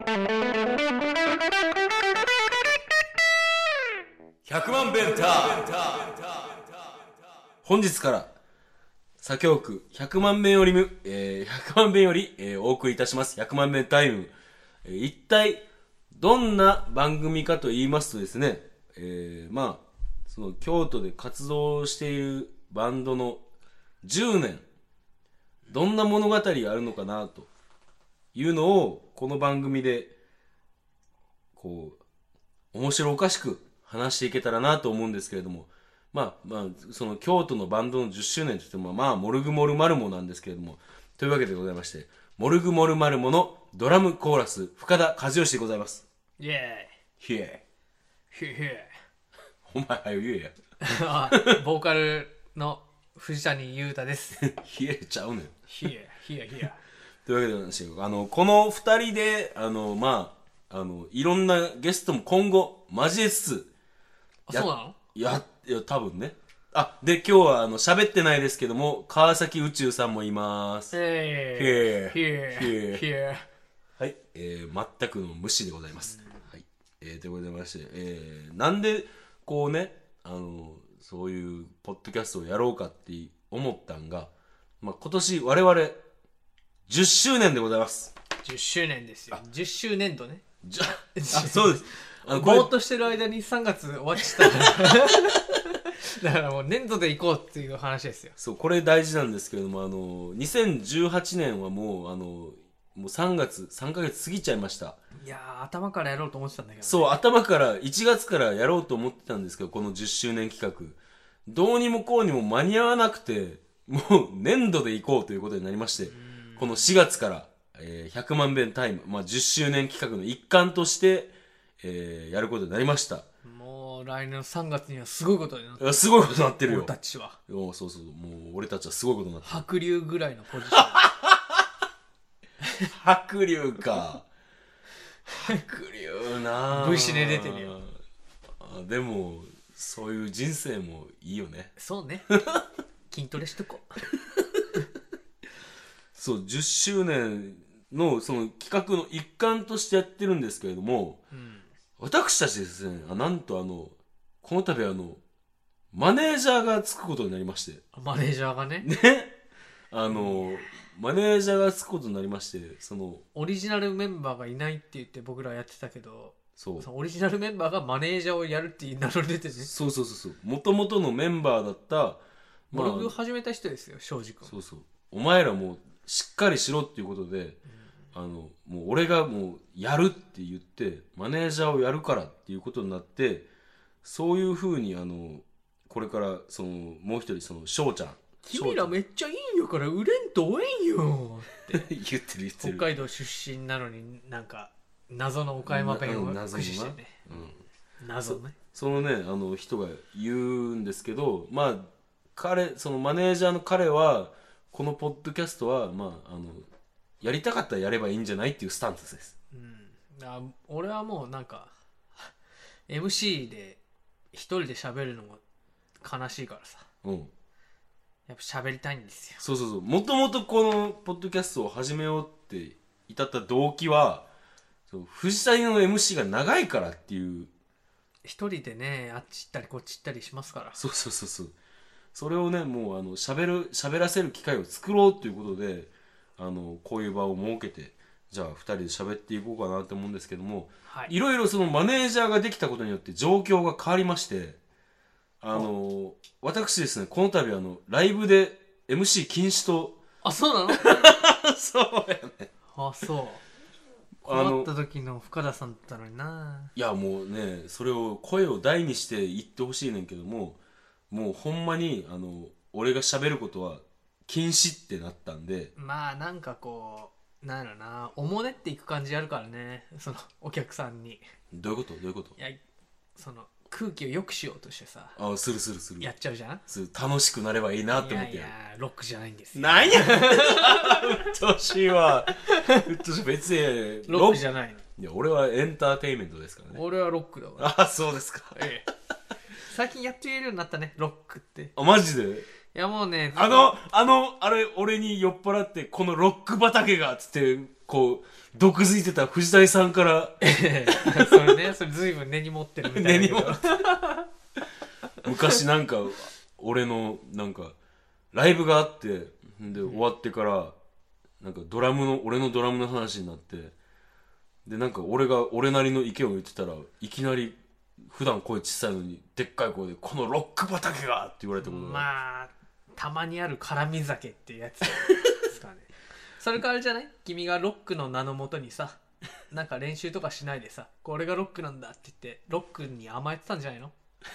100万弁タ本日から左京区100万弁よりむ、えー、100万弁より、えーお送りいたします。100万弁タイム、えー一体どんな番組かと言いますとですね、えーまあその京都で活動しているバンドの10年。どんな物語があるのかなと。いうのをこの番組でこう面白おかしく話していけたらなと思うんですけれどもまあまあその京都のバンドの10周年といってもまあモルグモルマルモなんですけれどもというわけでございましてモルグモルマルモのドラムコーラス深田和義でございます。イエひえーイ。ヒュー。ヒュー。お前はよ言えや。あボーカルの藤谷裕太です。ひえちゃうねん。ヒエヒエヒエというわけでなんですよあのこの2人であのまああのいろんなゲストも今後交えつつやあそうなの？や、いや、多分ね。あ、で、今日は、あの、喋ってないですけども、川崎宇宙さんもいます。えヒエーヒエヒヒエはい。えー、全くの無視でございます。はい。えー、ということでございまして、えー、なんで、こうね、あの、そういう、ポッドキャストをやろうかって思ったんが、まあ、今年、我々、10周年でございます。10周年ですよ10周年度ねじゃ、あ、そうです。あの、ぼーっ、としてる間に3月終わっちゃった だからもう年度で行こうっていう話ですよそう、これ大事なんですけれども、あの、2018年はもう、あの、もう3月、3ヶ月過ぎちゃいました。いやー頭からやろうと思ってたんだけど、ね、そう、頭から、1月からやろうと思ってたんですけど、この10周年企画。どうにもこうにも間に合わなくて、もう年度で行こうということになりまして、この4月から、えー100万遍タイム、まあ、10周年企画の一環として、えーやることになりました。もう来年の3月にはすごいことになっていやすごいことになってるよ俺。たちはおそうそう、もう俺たちはすごいことになってる。白龍ぐらいのポジション 白龍か。白龍なあ V シネ出てるよあでも、そういう人生もいいよね。そうね 筋トレしとこうそう、10周年のその企画の一環としてやってるんですけれども、うん私たちですね、あなんとあの、この度あの、マネージャーがつくことになりまして、マネージャーがね？ね、あの、マネージャーがつくことになりまして、その、オリジナルメンバーがいないって言って僕らやってたけどそう。オリジナルメンバーがマネージャーをやるって名乗り出てねそうそうそうそう。もともとのメンバーだった、ブログを始めた人ですよ庄司君そうそう。お前らもうしっかりしろっていうことで、あの、もう俺がもうやるって言って、マネージャーをやるからっていうことになって、そういうふうにあの、これからその、もう一人その、翔ちゃん。君らめっちゃいいんやから売れんとえんよ翔ちゃん言ってる言って北る。海道出身なのになんか謎の岡山弁を駆使してねうん。謎ねそのね、あの人が言うんですけど、まあ、彼、そのマネージャーの彼は、このポッドキャストは、まあ、あの、やりたかったらやればいいんじゃないっていうスタンスです。うんあ俺はもうなんか MC で一人で喋るのが悲しいからさうん。やっぱ喋りたいんですよそうそうそう。もともとこのポッドキャストを始めようって至った動機は、そう藤谷の MC が長いからっていう、一人でねあっち行ったりこっち行ったりしますからそうそうそうそう。それをね、もう、あの、喋る、喋らせる機会を作ろうということで、あの、こういう場を設けて、じゃあ二人で喋っていこうかなと思うんですけども、はい。いろいろそのマネージャーができたことによって状況が変わりまして、あの、私ですね、この度あの、ライブで MC 禁止と、あそうなの？そうやね。あそう。困った時の深田さんだったのにな。いやもうね、それを声を大にして言ってほしいねんけども、もうほんまに、あの、俺が喋ることは禁止ってなったんで、まあなんかこうなんやろなおもねっていく感じあるからねそのお客さんに。いどういうこと？どういうこと？やその空気を良くしようとしてさあするするする。やっちゃうじゃん？する楽しくなればいいなってい思ってやる。やいやロックじゃないんですよ。なんやうっとうしいわ。うっとうしい。別にロックじゃないの。いや俺はエンターテインメントですからね。俺はロックだわ。あそうですか。ええ最近やって言えるようになったねロックって。あマジで？いやもうねあの、あの、あれ、俺に酔っ払って、このロック畑が、つって、こう、毒づいてた藤谷さんから、それねそれ随分根に持ってるみたいな。根に持っ昔なんか、俺の、なんか、ライブがあって、で、終わってから、なんかドラムの、俺のドラムの話になって、で、なんか俺が、俺なりの意見を言ってたら、いきなり、普段声小さいのに、でっかい声で、このロック畑がって言われたことが。まあたまにある絡み酒っていうやつですかね それからあれじゃない？君がロックの名のもとにさなんか練習とかしないでさこれがロックなんだって言ってロックに甘えてたんじゃないの？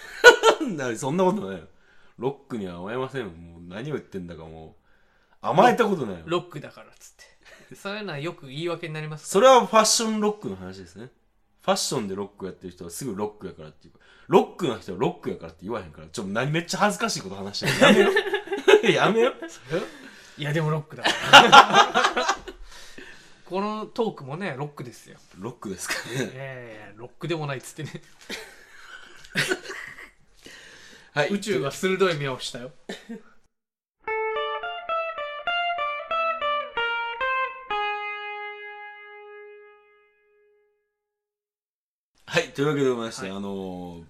なそんなことないよ。ロックには甘えませんよ。もう何を言ってんだかもう。甘えたことないよ。ロックだからっつってそういうのはよく言い訳になりますそれはファッションロックの話ですね。ファッションでロックやってる人はすぐロックやからっていうか、ロックな人はロックやからって言わへんから、ちょっと何めっちゃ恥ずかしいこと話してる。やめよ。やめよ。いやでもロックだから このトークもねロックですよロックですかいね。やいやいやロックでもないっつってねはい。宇宙が鋭い目をしたよというわけでございまして、はいあのー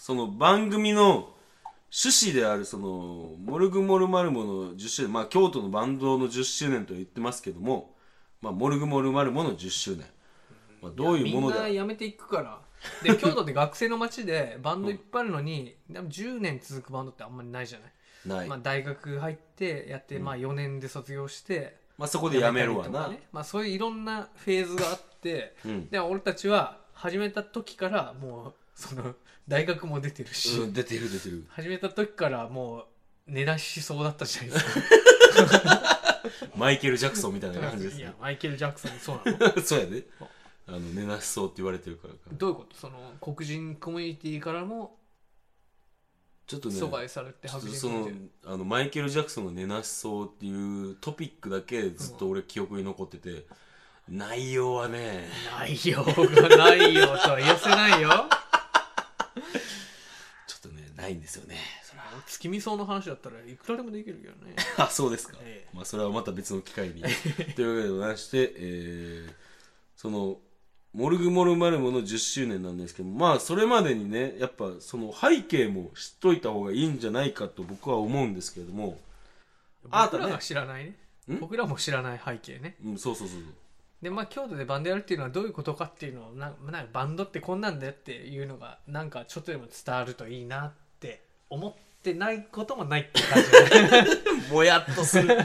その番組の趣旨である、その、モルグモルマルモの10周年、まあ、京都のバンドの10周年と言ってますけども、まあ、モルグモルマルモの10周年。まあ、どういうものみんなで、辞めていくからで京都って学生の街でバンドいっぱいあるのに、でも10年続くバンドってあんまりないじゃない、ない。まあ、大学入ってやって、まあ、4年で卒業してまあ、そこでやめるわな。ねまあ、そういういろんなフェーズがあってうん。で俺たちは始めた時からもうその大学も出てるし、うん、出てる出てる。始めた時からもう寝出しそうだったじゃないですかマイケル・ジャクソンみたいな感じですねいや。マイケル・ジャクソンそうなの そうやで。あの、寝なしそうって言われてるからか。どういうこと？その黒人コミュニティからもちょっとね、阻害されてちょっ白とその人コミュニティあのマイケル・ジャクソンの寝なしそうっていうトピックだけずっと俺記憶に残ってて、内容はね。内容がないよとは言わせないよ。ちょっとねないんですよねそれは月見草の話だったらいくらでもできるけどね。あそうですか、ええ。まあそれはまた別の機会に。というわけでございまして、えーそのモルグモルマルモの10周年なんですけどまあそれまでにねやっぱその背景も知っといた方がいいんじゃないかと僕は思うんですけれども。あなたね僕らが知らないね。ん？僕らも知らない背景ね。うんそうそうそうそうでまあ京都でバンドやるっていうのはどういうことかっていうのをななんかバンドってこんなんだよっていうのがなんかちょっとでも伝わるといいなって思ってないこともないって感じだね。もやっとする。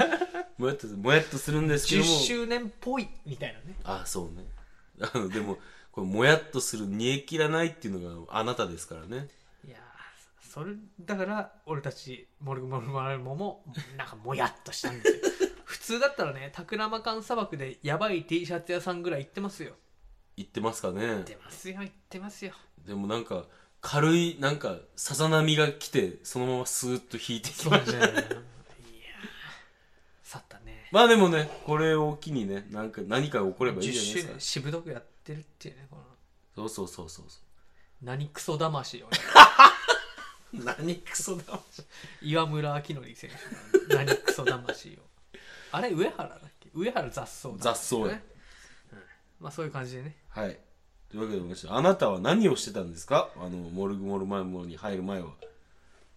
もやっとする。もやっとするんですけど10も周年っぽいみたいなね。あそうね。あのでもこれもやっとする。煮え切らないっていうのがあなたですからね。いやーそれだから俺たちモルグモルマルモもなんかもやっとしたんですよ。普通だったらねタクラマカン砂漠でやばい T シャツ屋さんぐらい行ってますよ。言ってますかね。行ってますよ行ってますよ。でもなんか軽いなんかさざ波が来てそのままスーッと引いてきそうまね。いやったね。まあでもねこれを機にねなんか何かが起こればいい10じゃないですか。しぶとくやってるっていうねこの。そうそうそうそうそ何クソ魂をね。う 何クソだ岩村明則選手の何クソ魂をあれ上原だっけ？上原雑草だ雑草や。ね、うん。まあそういう感じでね。はい。というわけであなたは何をしてたんですか？あのモルグモルマルモに入る前は。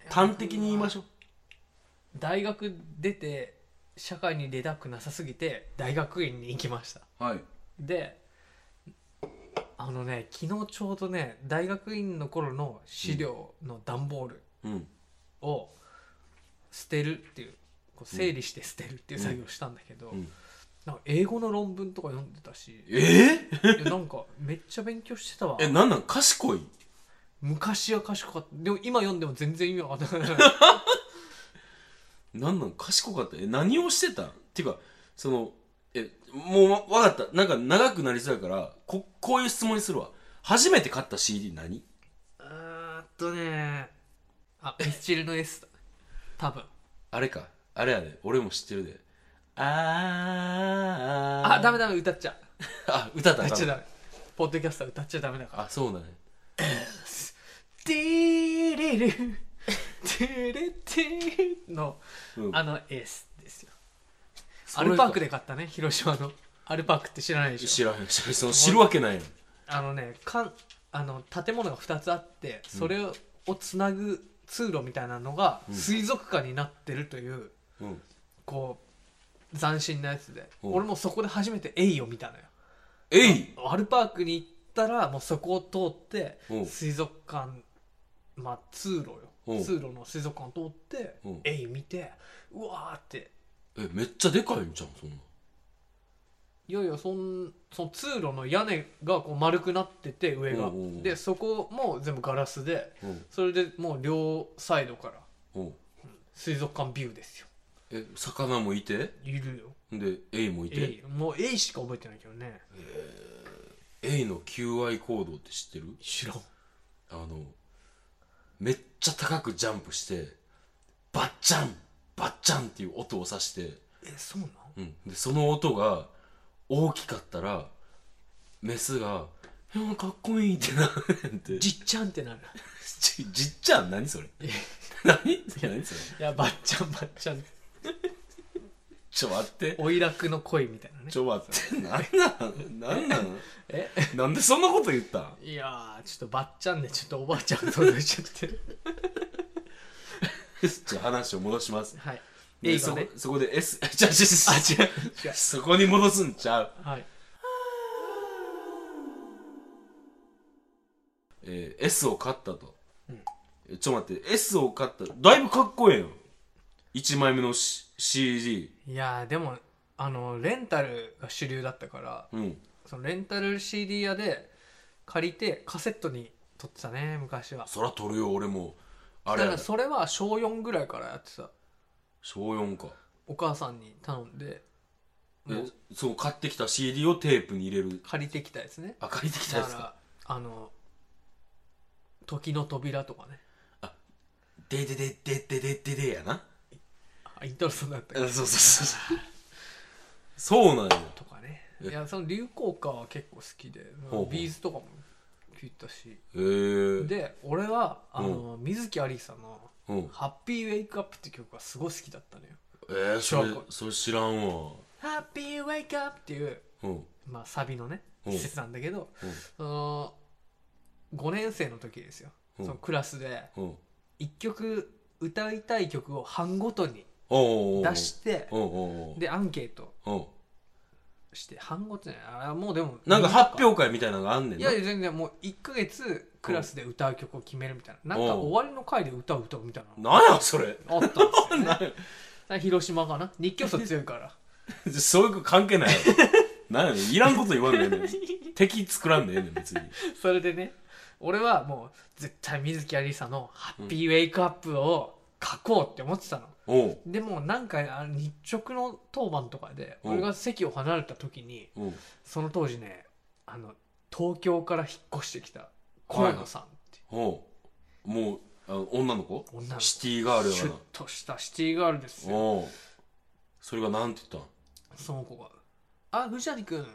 端的に言いましょう。大学出て社会に出たくなさすぎて大学院に行きました。はい。であのね昨日ちょうどね大学院の頃の資料の段ボールうん。を捨てるっていうこう整理して捨てるっていう作業をしたんだけど、うん。なんか英語の論文とか読んでたしえ？ー、なんかめっちゃ勉強してたわ。えなんなん？賢い？昔は賢かった。でも今読んでも全然意味わかんない。なんなん？賢かった？え何をしてた？っていうかそのえもうわ分かった。なんか長くなりそうやからここういう質問にするわ。初めて買った CD 何？あーっとねあミスチルの S だ多分。あれかあれやで。俺も知ってるで。あーあダメダメ歌っちゃう。あ歌った歌っちゃダメ。ポッドキャスター歌っちゃダメだから。あそうだねディーリルテレテのうん。あのエースですよ。アルパークで買ったね広島の。アルパークって知らないでしょ。知らへん知らへん。その知るわけないやんあのねかんあの建物が2つあってそれをつなぐ通路みたいなのがうん。水族館になってるという、うん。こう斬新なやつで。うん。俺もそこで初めてエイを見たのよ。えいアルパークに行ったらもうそこを通ってうん。水族館まあ通路うん。よ通路の水族館通ってうん。エイ見てうわーって。えめっちゃでかいんじゃんそんな。いやいやそんその通路の屋根がこう丸くなってて上が。うんうんうん。でそこも全部ガラスでうん。それでもう両サイドからうん水族館ビューですよえ魚もいて？いるよ。でエイもいて？もうエイしか覚えてないけどね。エイの求愛行動って知ってる？知らん。あのめっちゃ高くジャンプしてバッチャンバッチャンっていう音をさして、えそうなん？うん、でその音が大きかったらメスが「いやかっこいい」ってなるねんって。じっちゃんってなる。じじっちゃん？何それ？え。何？何それ？いやばっちゃんばっちゃん ちょ待って。おいらくの恋みたいなね。ちょ待って。なんなんなんなんえ？なんでそんなこと言った？んいやーちょっとばっちゃんでちょっとおばあちゃんと同じちゃってる。じゃあ話を戻します。はい。で映画ね。そこそこで S じゃああ違う違う。そこに戻すんちゃう？はい。えー S を買ったと、うん。えちょっと待って S を買った。だいぶかっこええよ1枚目の、C、CD いやーでもあのレンタルが主流だったからうん。そのレンタル CD 屋で借りてカセットに撮ってたね昔は。そら撮るよ俺も。あれ。だからそれは小4ぐらいからやってた。小4か。お母さんに頼んでそう買ってきた CD をテープに入れる。借りてきたやつね。あ借りてきたやつか。だからあの「時の扉」とかね。ででででででででやなあイントロソンだったそうそうそうそう。そうなんや。とかね。え。いやその流行歌は結構好きでほうほう。ビーズとかも聞いたし。へえ。で俺はあの、水木有沙のうん「ハッピーウェイクアップ」って曲がすごい好きだったのよ。えー、それそれ知らんわ「ハッピーウェイクアップ」っていう、うん。まあ、サビのねうん。施設なんだけど、うん。その5年生の時ですよ、うん。そのクラスでうん。1曲歌いたい曲を班ごとに出してでアンケート。して班ごとにあもうでもなんか発表会みたいなのがあんねんな。いや全然もう1ヶ月クラスで歌う曲を決めるみたいな。なんかうん終わりの回で歌う歌うみたいな。のなんやそれ。あったんですよね。広島かな。日教組強いから。そういう関係ないやろ。なんやねん。いらんこと言わんでええねん。敵作らんでええねん別に。それでね俺はもう絶対水木有沙の「ハッピーウェイクアップ」を書こうって思ってたの、でもなんかあの日直の当番とかでう。ん俺が席を離れた時にその当時ねあの東京から引っ越してきた河野さんってもうあの女の子？女の子。シティガールシュッやとしたシティガールですよ。それがなんて言っその子が「あ藤谷君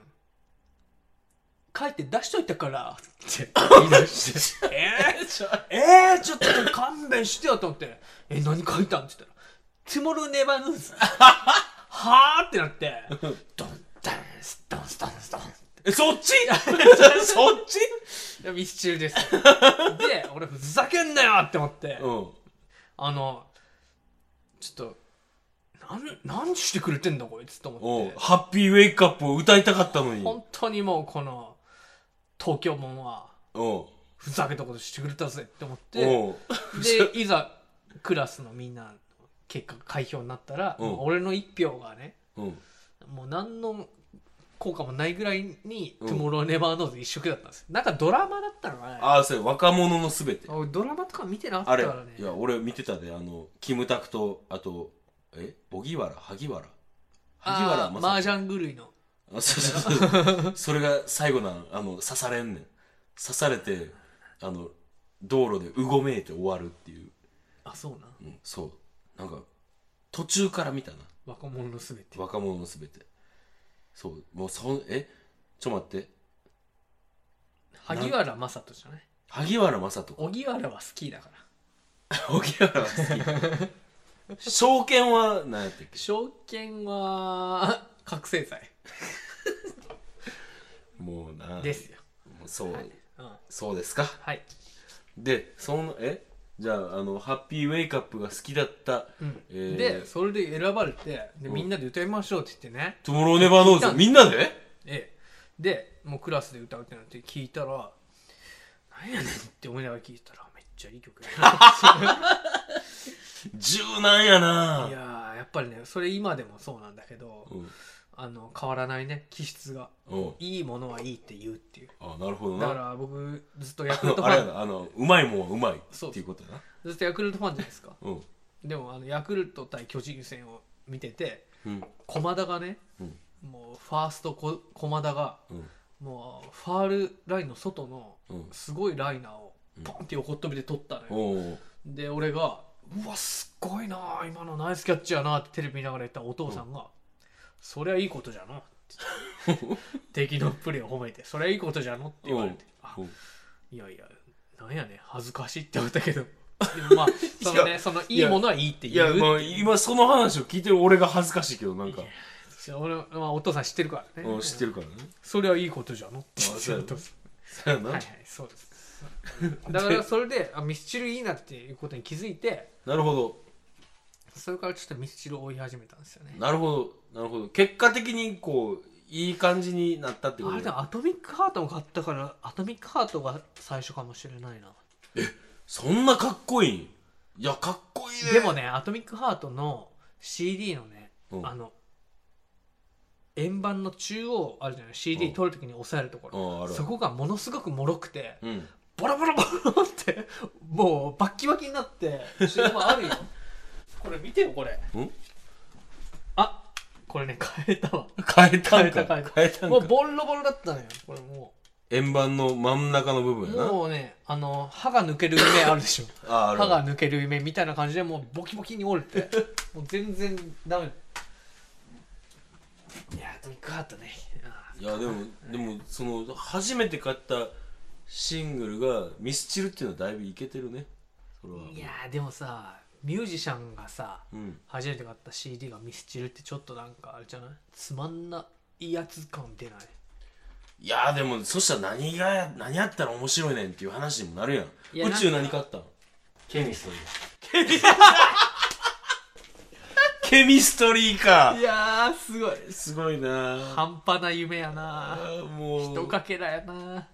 書いて出しといたから」って言い出して「えー、ちょえー、ちょっと勘弁してよ」と思って「え何書いたん?」って言ったら「トゥモローネバーヌーズ」はあってなって「ドンダンスドンスドンスドン」えそっち？そっち？ミスチルです。で俺ふざけんなよって思って。うん。あのちょっとなん何してくれてんだこいつとお思って。う Happy Wake Up を歌いたかったのに。本当にもうこの東京もんはおうふざけたことしてくれたぜって思ってで いざクラスのみんな結果開票になったら、うん。もう俺の一票がねうん。もう何の効果もないぐらいに「うん。 Tomorrow Never Knows」一色だったんですなんかドラマだったのかなああそれ若者のすべて。俺ドラマとか見てなかあれったからね。いや俺見てたであのキムタクとあとえ？荻原？萩原？萩原あー正麻雀狂いのあそうそうそう。それが最後なあの刺されんねん。刺されてあの道路でうごめいて終わるっていう、あそうな。うん、そう。なんか途中から見たな。若者のすべて。若者のすべて。そう。もうそんえ？ちょ待って。萩原正人じゃない？萩原正人。荻原は好きだから。荻原は好き。証券は何やったっけ？証券は覚醒剤もうな。ですよ、もうそう、はい。うん、そうですか。はい、でそのえ？じゃああのハッピーウェイクアップが好きだった、うん。えー。でそれで選ばれてでみんなで歌いましょうって言ってね、トゥモローネバーノーズみんなで？ええ。でもうクラスで歌うってなって聞いたら何やねんって思いながら聞いたらめっちゃいい曲や 柔軟やな。いやーやっぱりねそれ今でもそうなんだけどうんあの変わらないね気質が。うん。いいものはいいって言うっていう。あなるほどだかなら僕ずっとあヤクルトのあれやファンなあのうまいもんはうまいそう。っていうことやな。ずっとヤクルトファンじゃないですか。うん。でもあのヤクルト対巨人戦を見ててうん。駒田がねうん。もうファーストこ駒田がうん。もうファールラインの外のうん。すごいライナーをポンって横っ飛びで取ったのよ、おおで俺が「うわすっごいな今のナイスキャッチやな」ってテレビ見ながら言ったお父さんが「そりゃいいことじゃの」って 敵のプレーを褒めて「そりゃいいことじゃの」って言われて「あうん。いやいやなんやね恥ずかしい」って思ったけど。で もまあそのねそのいいものはいいってい言うやまあ今その話を聞いてる俺が恥ずかしいけどなんか。俺、まあ、お父さん知ってるからね。うん知ってるからね。それはいいことじゃのって。言ってそうやな。はいはいそうです。だからそれであミスチルいいなっていうことに気づいて。なるほどそれからちょっとミスチルを追い始めたんですよね。なるほどなるほど。結果的にこういい感じになったってことあれでもアトミックハートを買ったからアトミックハートが最初かもしれないな。そんなかっこいいいやかっこいいね。でもねアトミックハートの CD のね、うん。あの円盤の中央あるじゃない？CD うん。取るときに押さえるところ、うんそこがものすごく脆くてうん。ボロボロボロってもうバッキバキになってそれもあるよ これ見てよこれ。ん？あこれね変えたわ。変えたんか。変えた変えた。変えたんか。もうボロボロだったのよこれも円盤の真ん中の部う分やな。もうねあの歯が抜ける夢あるでしょ。あある。歯が抜ける夢みたいな感じでもうボキボキに折れて。もう全然ダメ。いやアトミックハートね。あいやでもでもその初めて買ったシングルがミスチルっていうのはだいぶいけてるね。それは。いやでもさミュージシャンがさうん。初めて買った CD がミスチルってちょっとなんかあれじゃない？つまんないやつ感出ない？いやでもそしたら何が何やったら面白いねんっていう話にもなるやん。宇宙何買った？んケミストリー。ケミストリーか。いやーすごい。すごいな。半端な夢やあなーもひとうかけらやな。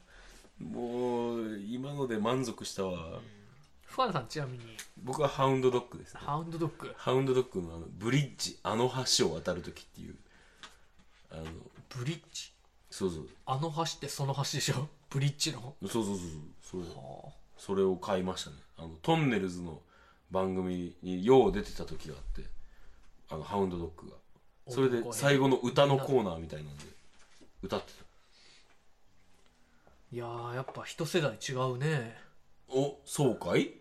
もう今ので満足したわ。ファンさんちなみに。僕はハウンドドッグですね。ハウンドドッグ。ハウンドドッグのあのブリッジ。あの橋を渡る時っていう。あのブリッジ？そうそう。あの橋ってその橋でしょ？ブリッジの？そうそうそうそう。それはそれを買いましたね。あのトンネルズの番組によう出てた時があってあのハウンドドッグが。それで最後の歌のコーナーみたいなんで歌ってた。いやーやっぱ一世代違うねおそうかい？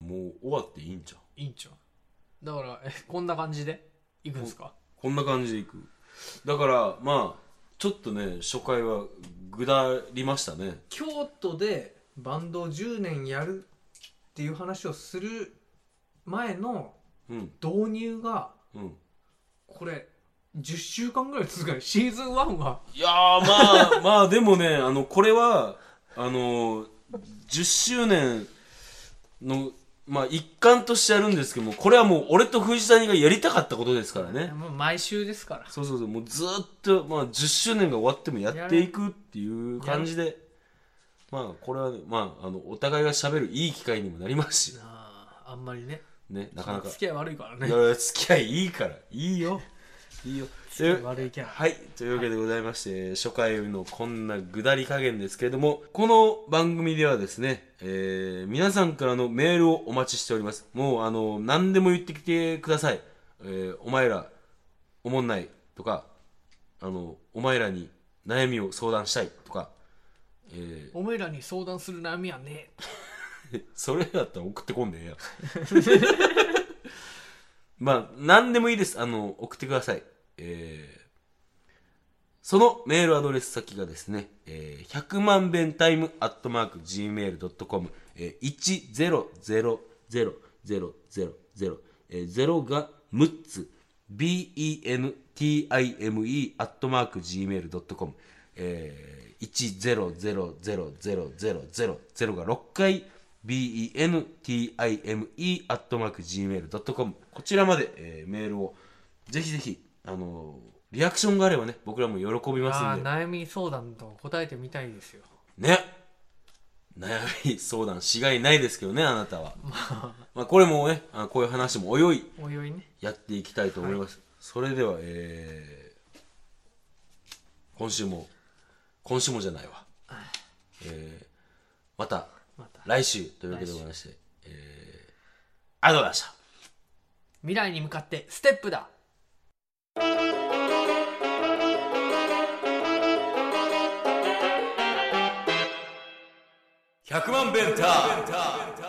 もう終わっていいんちゃう？いいんちゃう。だからえこんな感じで？いくんですか？こんな感じでいく。だからまあちょっとね初回はぐだりましたね。京都でバンドを10年やるっていう話をする前のうん。導入がうん。これ10週間ぐらい続くのシーズン1は。いやーまあまあでもねあのこれはあの10周年のまあ一環としてやるんですけどもこれはもう俺と藤谷がやりたかったことですからね。もう毎週ですから。そうそうそうもうずーっと、まあ、10周年が終わってもやっていくっていう感じでまあこれはね、まあ、あのお互いがしゃべるいい機会にもなりますし。あーあんまりね。ねなかなか。付き合い悪いからいねや付き合いいいから。いいよいいよ。悪いキャラ。はい。というわけでございまして、初回のこんなぐだり加減ですけれどもこの番組ではですね、えー皆さんからのメールをお待ちしております。もうあの何でも言ってきてください、えーお前らおもんない。とかあのお前らに悩みを相談したい。とか、えお前らに相談する悩みはねー それだったら送ってこんでええやん まあ何でもいいです。あの送ってください。えーそのメールアドレス先がですね、えー、100万遍タイムアットマーク Gmail.com、えー、1000000、えー、0が6つ、bentime アットマーク Gmail.com、えー、1000000が6回、bentime アットマーク Gmail.com こちらまで、えー、メールをぜひぜひ、あのーリアクションがあればね、僕らも喜びますんで。悩み相談と答えてみたいですよね。悩み相談しがいないですけどね、あなたは。まあ、これもね、あこういう話もおいおいおいおいねやっていきたいと思います。それでは、えー、今週も、今週もじゃないわ。えー、また、また来週というわけでございまして、えー、ありがとうございました。未来に向かってステップだ。100万ベンター。